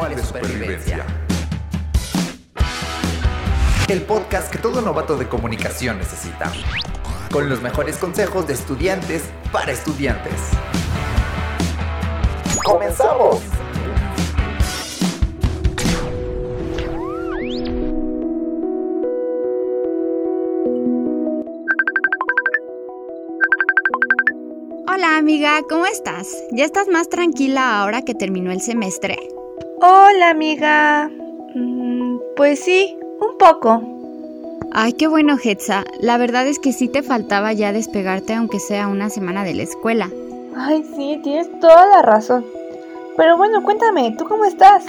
Manual de Supervivencia. El podcast que todo novato de comunicación necesita. Con los mejores consejos de estudiantes para estudiantes. ¡Comenzamos! Hola amiga, ¿cómo estás? ¿Ya estás más tranquila ahora que terminó el semestre? Hola amiga. Mm, pues sí, un poco. Ay, qué bueno, Hetza. La verdad es que sí te faltaba ya despegarte aunque sea una semana de la escuela. Ay, sí, tienes toda la razón. Pero bueno, cuéntame, ¿tú cómo estás?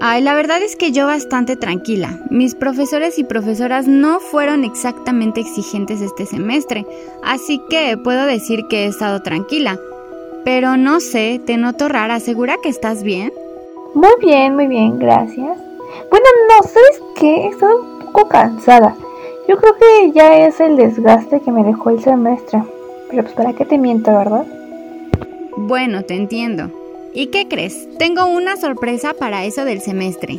Ay, la verdad es que yo bastante tranquila. Mis profesores y profesoras no fueron exactamente exigentes este semestre, así que puedo decir que he estado tranquila. Pero no sé, te noto rara, ¿segura que estás bien? Muy bien, muy bien, gracias. Bueno, no, ¿sabes qué? Estoy un poco cansada. Yo creo que ya es el desgaste que me dejó el semestre. Pero pues para qué te miento, ¿verdad? Bueno, te entiendo. ¿Y qué crees? Tengo una sorpresa para eso del semestre.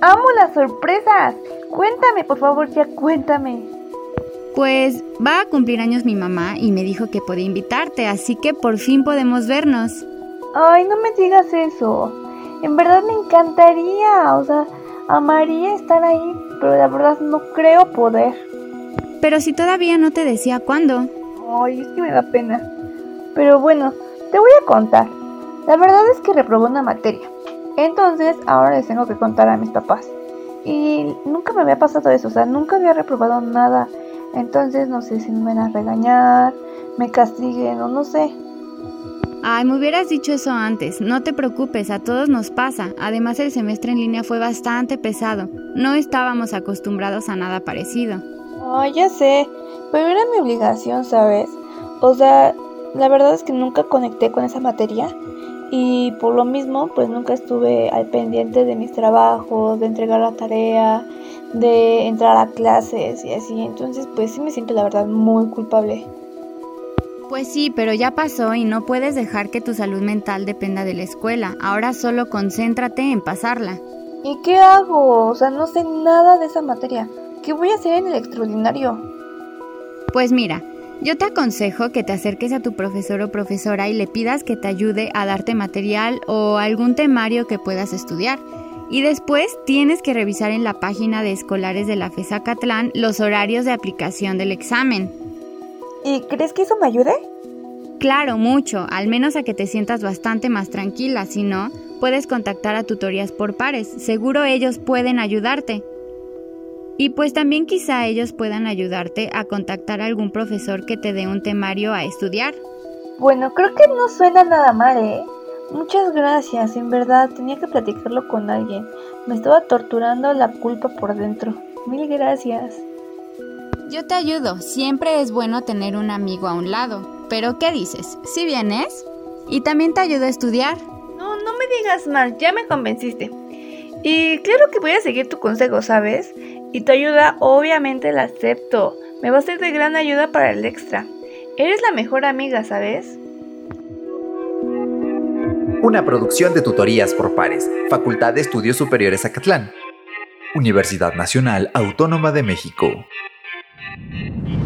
Amo las sorpresas. Cuéntame, por favor, ya cuéntame. Pues va a cumplir años mi mamá y me dijo que podía invitarte, así que por fin podemos vernos. Ay, no me digas eso. En verdad me encantaría, o sea, amaría estar ahí, pero la verdad no creo poder. Pero si todavía no te decía cuándo. Ay, es que me da pena. Pero bueno, te voy a contar. La verdad es que reprobé una materia. Entonces ahora les tengo que contar a mis papás. Y nunca me había pasado eso, o sea, nunca había reprobado nada. Entonces no sé si me van a regañar, me castiguen o no sé. Ay, me hubieras dicho eso antes. No te preocupes, a todos nos pasa. Además, el semestre en línea fue bastante pesado. No estábamos acostumbrados a nada parecido. Ay, ya sé, pero era mi obligación, ¿sabes? O sea, la verdad es que nunca conecté con esa materia y por lo mismo, pues nunca estuve al pendiente de mis trabajos, de entregar la tarea, de entrar a clases y así. Entonces, pues sí me siento la verdad muy culpable. Pues sí, pero ya pasó y no puedes dejar que tu salud mental dependa de la escuela. Ahora solo concéntrate en pasarla. ¿Y qué hago? O sea, no sé nada de esa materia. ¿Qué voy a hacer en el extraordinario? Pues mira, yo te aconsejo que te acerques a tu profesor o profesora y le pidas que te ayude a darte material o algún temario que puedas estudiar. Y después tienes que revisar en la página de escolares de la FESA Catlán los horarios de aplicación del examen. ¿Y crees que eso me ayude? Claro, mucho, al menos a que te sientas bastante más tranquila, si no, puedes contactar a tutorías por pares, seguro ellos pueden ayudarte. Y pues también quizá ellos puedan ayudarte a contactar a algún profesor que te dé un temario a estudiar. Bueno, creo que no suena nada mal, ¿eh? Muchas gracias, en verdad, tenía que platicarlo con alguien. Me estaba torturando la culpa por dentro. Mil gracias. Yo te ayudo, siempre es bueno tener un amigo a un lado. Pero ¿qué dices? ¿Si vienes? Y también te ayudo a estudiar. No, no me digas mal, ya me convenciste. Y claro que voy a seguir tu consejo, ¿sabes? Y tu ayuda obviamente la acepto. Me va a ser de gran ayuda para el extra. Eres la mejor amiga, ¿sabes? Una producción de tutorías por pares, Facultad de Estudios Superiores Acatlán. Universidad Nacional Autónoma de México. Thank you.